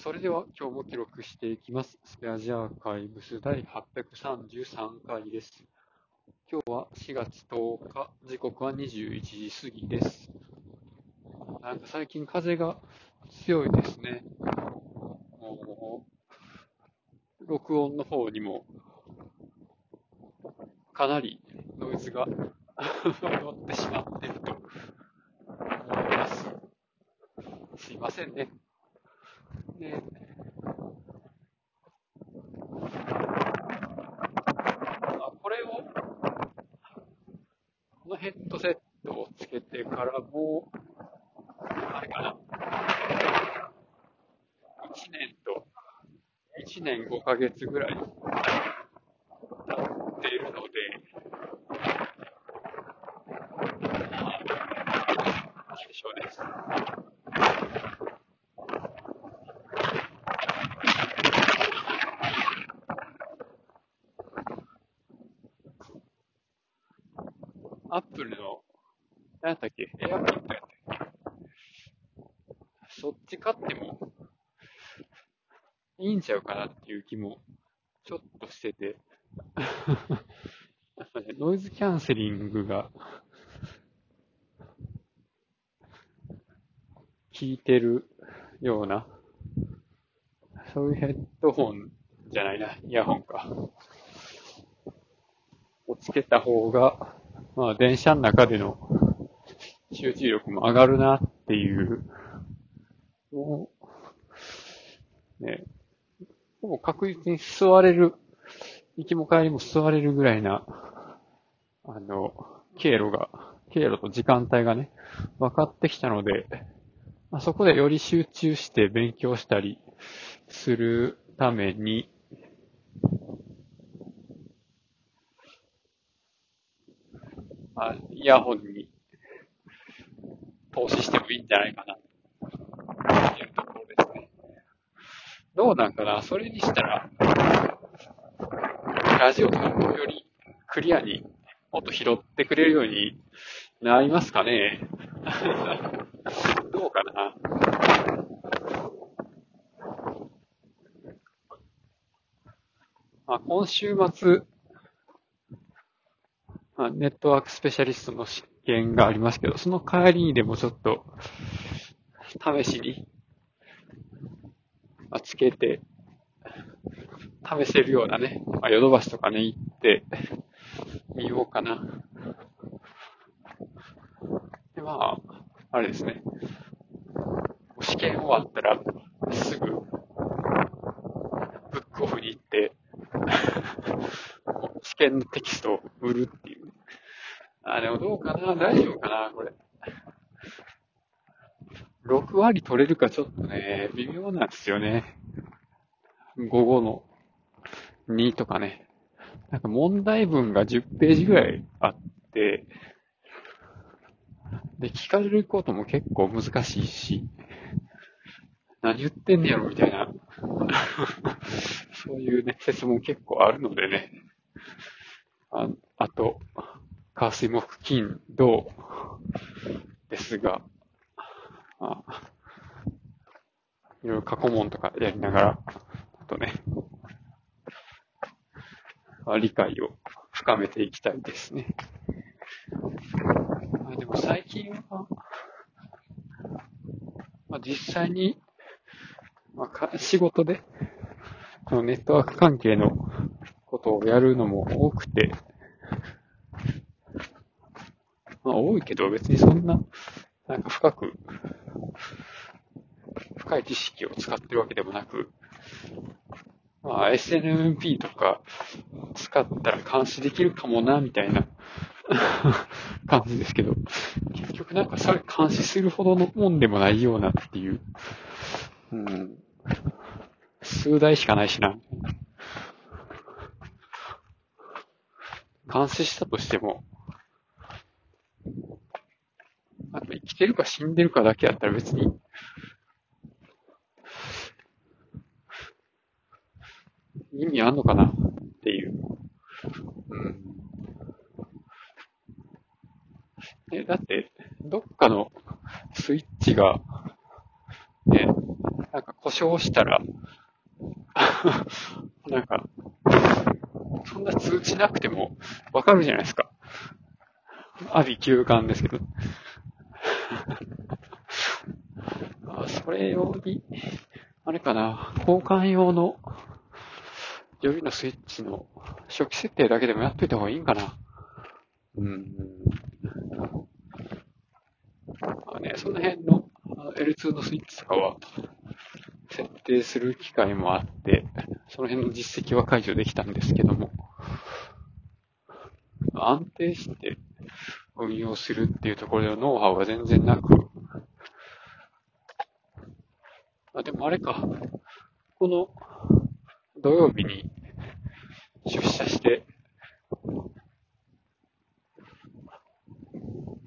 それでは今日も記録していきます。スペアジアーカイブス第833回です。今日は4月10日、時刻は21時過ぎです。なんか最近風が強いですね。もう録音の方にもかなりノイズが 乗ってしまっていると思います。すいませんね。ねあこれを、このヘッドセットをつけてからもう、あれかな。1年と、1年5ヶ月ぐらい経っているので、まあ、なんでしょうね。アップルの、何やったっけ？エアポッドやったっけ？そっち買ってもいいんちゃうかなっていう気もちょっとしてて。やっぱね、ノイズキャンセリングが効いてるような、そういうヘッドホンじゃないな、イヤホンか。をつけた方が、まあ電車の中での集中力も上がるなっていう、もう、ね、ほぼ確実に座れる、行きも帰りも座れるぐらいな、あの、経路が、経路と時間帯がね、分かってきたので、まあ、そこでより集中して勉強したりするために、まあ、イヤホンに投資してもいいんじゃないかな、というところですね。どうなんかな？それにしたら、ラジオとかよりクリアにもっと拾ってくれるようになりますかね？どうかな？まあ、今週末、まあ、ネットワークスペシャリストの試験がありますけど、その帰りにでもちょっと、試しに、まあ、つけて、試せるようなね、ヨドバシとかね、行って、みようかな。で、まあ、あれですね。試験終わったら、すぐ、ブックオフに行って、試験のテキストを売るって。あ、でもどうかな大丈夫かなこれ。6割取れるかちょっとね、微妙なんですよね。午後の2とかね。なんか問題文が10ページぐらいあって、で、聞かれることも結構難しいし、何言ってんねやろみたいな、そういうね、説も結構あるのでね。ああと、火水木金土ですが、あいろいろ過去問とかやりながら、あとね、あ理解を深めていきたいですね。あでも最近は、まあ、実際に、まあ、か仕事で、このネットワーク関係のことをやるのも多くて、まあ多いけど別にそんな、なんか深く、深い知識を使ってるわけでもなく、まあ SNMP とか使ったら監視できるかもな、みたいな 感じですけど、結局なんかそれ監視するほどのもんでもないようなっていう、うん、数台しかないしな。監視したとしても、あと生きてるか死んでるかだけやったら別に、意味あんのかな？っていう。うん。え、だって、どっかのスイッチが、ね、なんか故障したら、なんか、そんな通知なくてもわかるじゃないですか。阿鼻休館ですけど。あそれ用に、あれかな、交換用の予備のスイッチの初期設定だけでもやっといた方がいいんかな。うん。あね、その辺の L2 のスイッチとかは設定する機会もあって、その辺の実績は解除できたんですけども、安定して運用するっていうところでのノウハウが全然なく、あ、でもあれか、この土曜日に出社して、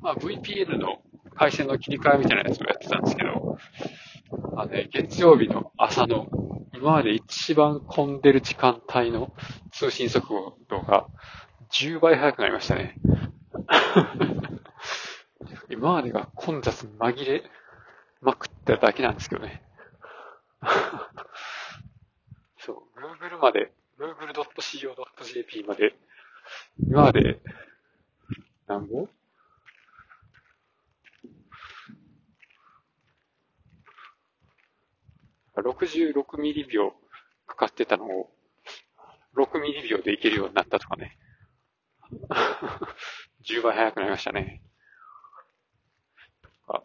まあ VPN の回線の切り替えみたいなやつをやってたんですけど、あのね、月曜日の朝の今まで一番混んでる時間帯の通信速度が10倍速くなりましたね。今までが混雑紛れまくっただけなんですけどね。そう、Google まで、google.co.jp まで、今まで、何ぼ？66ミリ秒かかってたのを、6ミリ秒でいけるようになったとかね。10倍速くなりましたね。あ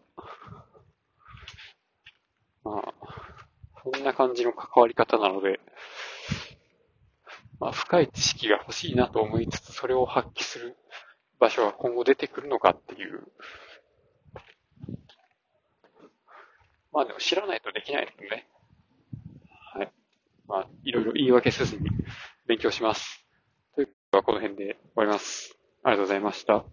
まあ、そんな感じの関わり方なので、まあ、深い知識が欲しいなと思いつつ、それを発揮する場所が今後出てくるのかっていう。まあでも知らないとできないですね。はい。まあ、いろいろ言い訳せずに勉強します。ということはこの辺で終わります。ありがとうございました。